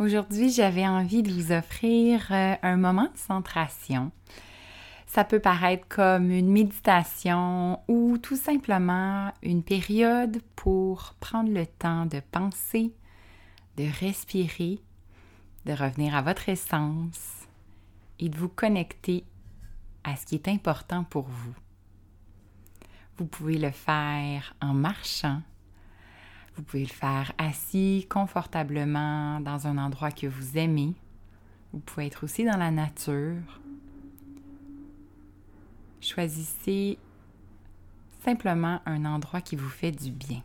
Aujourd'hui, j'avais envie de vous offrir euh, un moment de centration. Ça peut paraître comme une méditation ou tout simplement une période pour prendre le temps de penser, de respirer, de revenir à votre essence et de vous connecter à ce qui est important pour vous. Vous pouvez le faire en marchant, vous pouvez le faire assis confortablement dans un endroit que vous aimez. Vous pouvez être aussi dans la nature. Choisissez simplement un endroit qui vous fait du bien.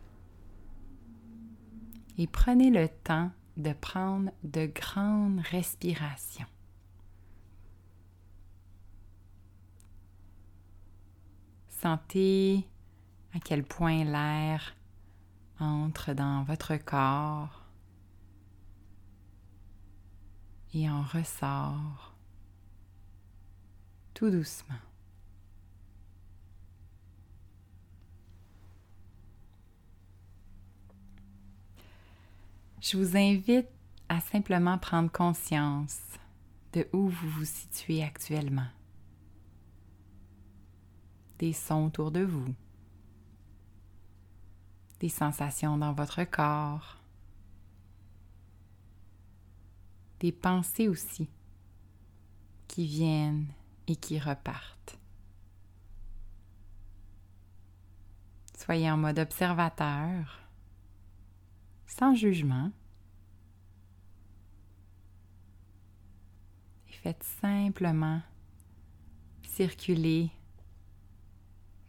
Et prenez le temps de prendre de grandes respirations. Sentez à quel point l'air entre dans votre corps et en ressort tout doucement. Je vous invite à simplement prendre conscience de où vous vous situez actuellement, des sons autour de vous des sensations dans votre corps, des pensées aussi qui viennent et qui repartent. Soyez en mode observateur, sans jugement, et faites simplement circuler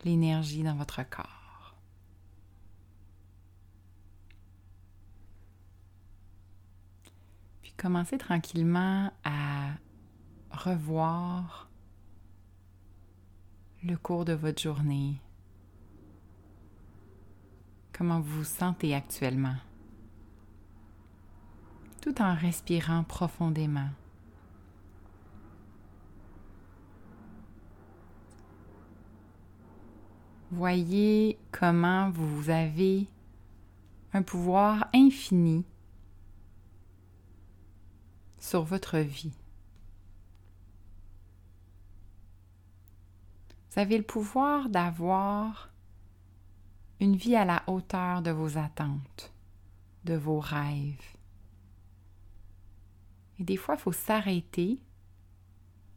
l'énergie dans votre corps. Commencez tranquillement à revoir le cours de votre journée. Comment vous vous sentez actuellement? Tout en respirant profondément. Voyez comment vous avez un pouvoir infini sur votre vie. Vous avez le pouvoir d'avoir une vie à la hauteur de vos attentes, de vos rêves. Et des fois, il faut s'arrêter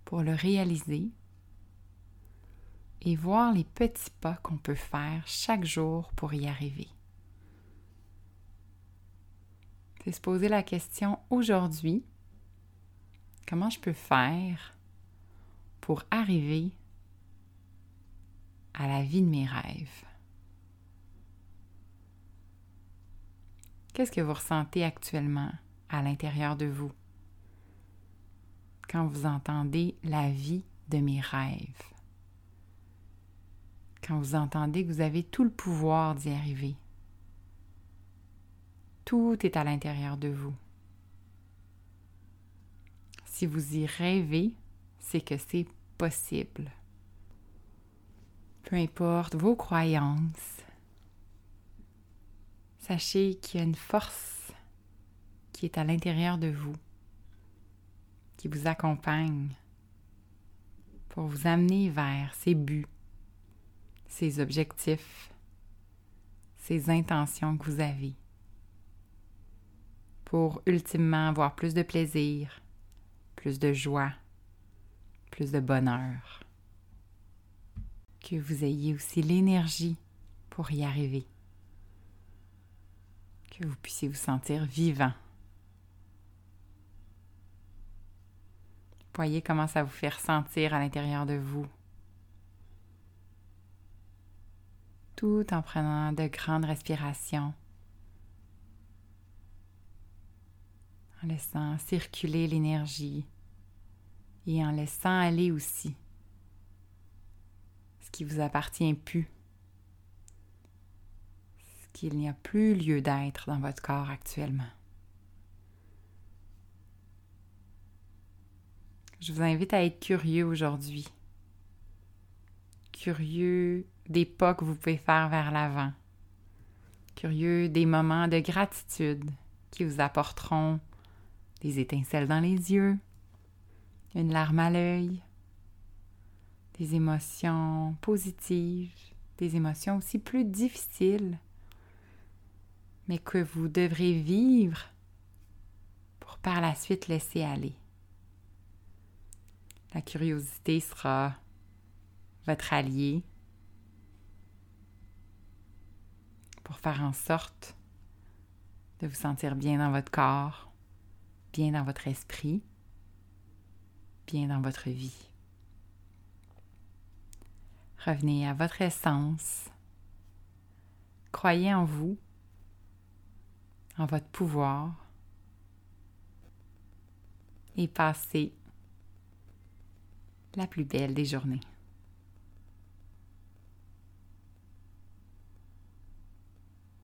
pour le réaliser et voir les petits pas qu'on peut faire chaque jour pour y arriver. C'est se poser la question aujourd'hui, Comment je peux faire pour arriver à la vie de mes rêves? Qu'est-ce que vous ressentez actuellement à l'intérieur de vous quand vous entendez la vie de mes rêves? Quand vous entendez que vous avez tout le pouvoir d'y arriver? Tout est à l'intérieur de vous. Si vous y rêvez, c'est que c'est possible. Peu importe vos croyances, sachez qu'il y a une force qui est à l'intérieur de vous, qui vous accompagne pour vous amener vers ces buts, ces objectifs, ces intentions que vous avez, pour ultimement avoir plus de plaisir, plus de joie, plus de bonheur. Que vous ayez aussi l'énergie pour y arriver. Que vous puissiez vous sentir vivant. Voyez comment ça vous fait ressentir à l'intérieur de vous. Tout en prenant de grandes respirations. En laissant circuler l'énergie et en laissant aller aussi ce qui vous appartient plus, ce qu'il n'y a plus lieu d'être dans votre corps actuellement. Je vous invite à être curieux aujourd'hui, curieux des pas que vous pouvez faire vers l'avant, curieux des moments de gratitude qui vous apporteront des étincelles dans les yeux, une larme à l'œil, des émotions positives, des émotions aussi plus difficiles, mais que vous devrez vivre pour par la suite laisser aller. La curiosité sera votre allié pour faire en sorte de vous sentir bien dans votre corps, bien dans votre esprit, bien dans votre vie. Revenez à votre essence. Croyez en vous, en votre pouvoir et passez la plus belle des journées.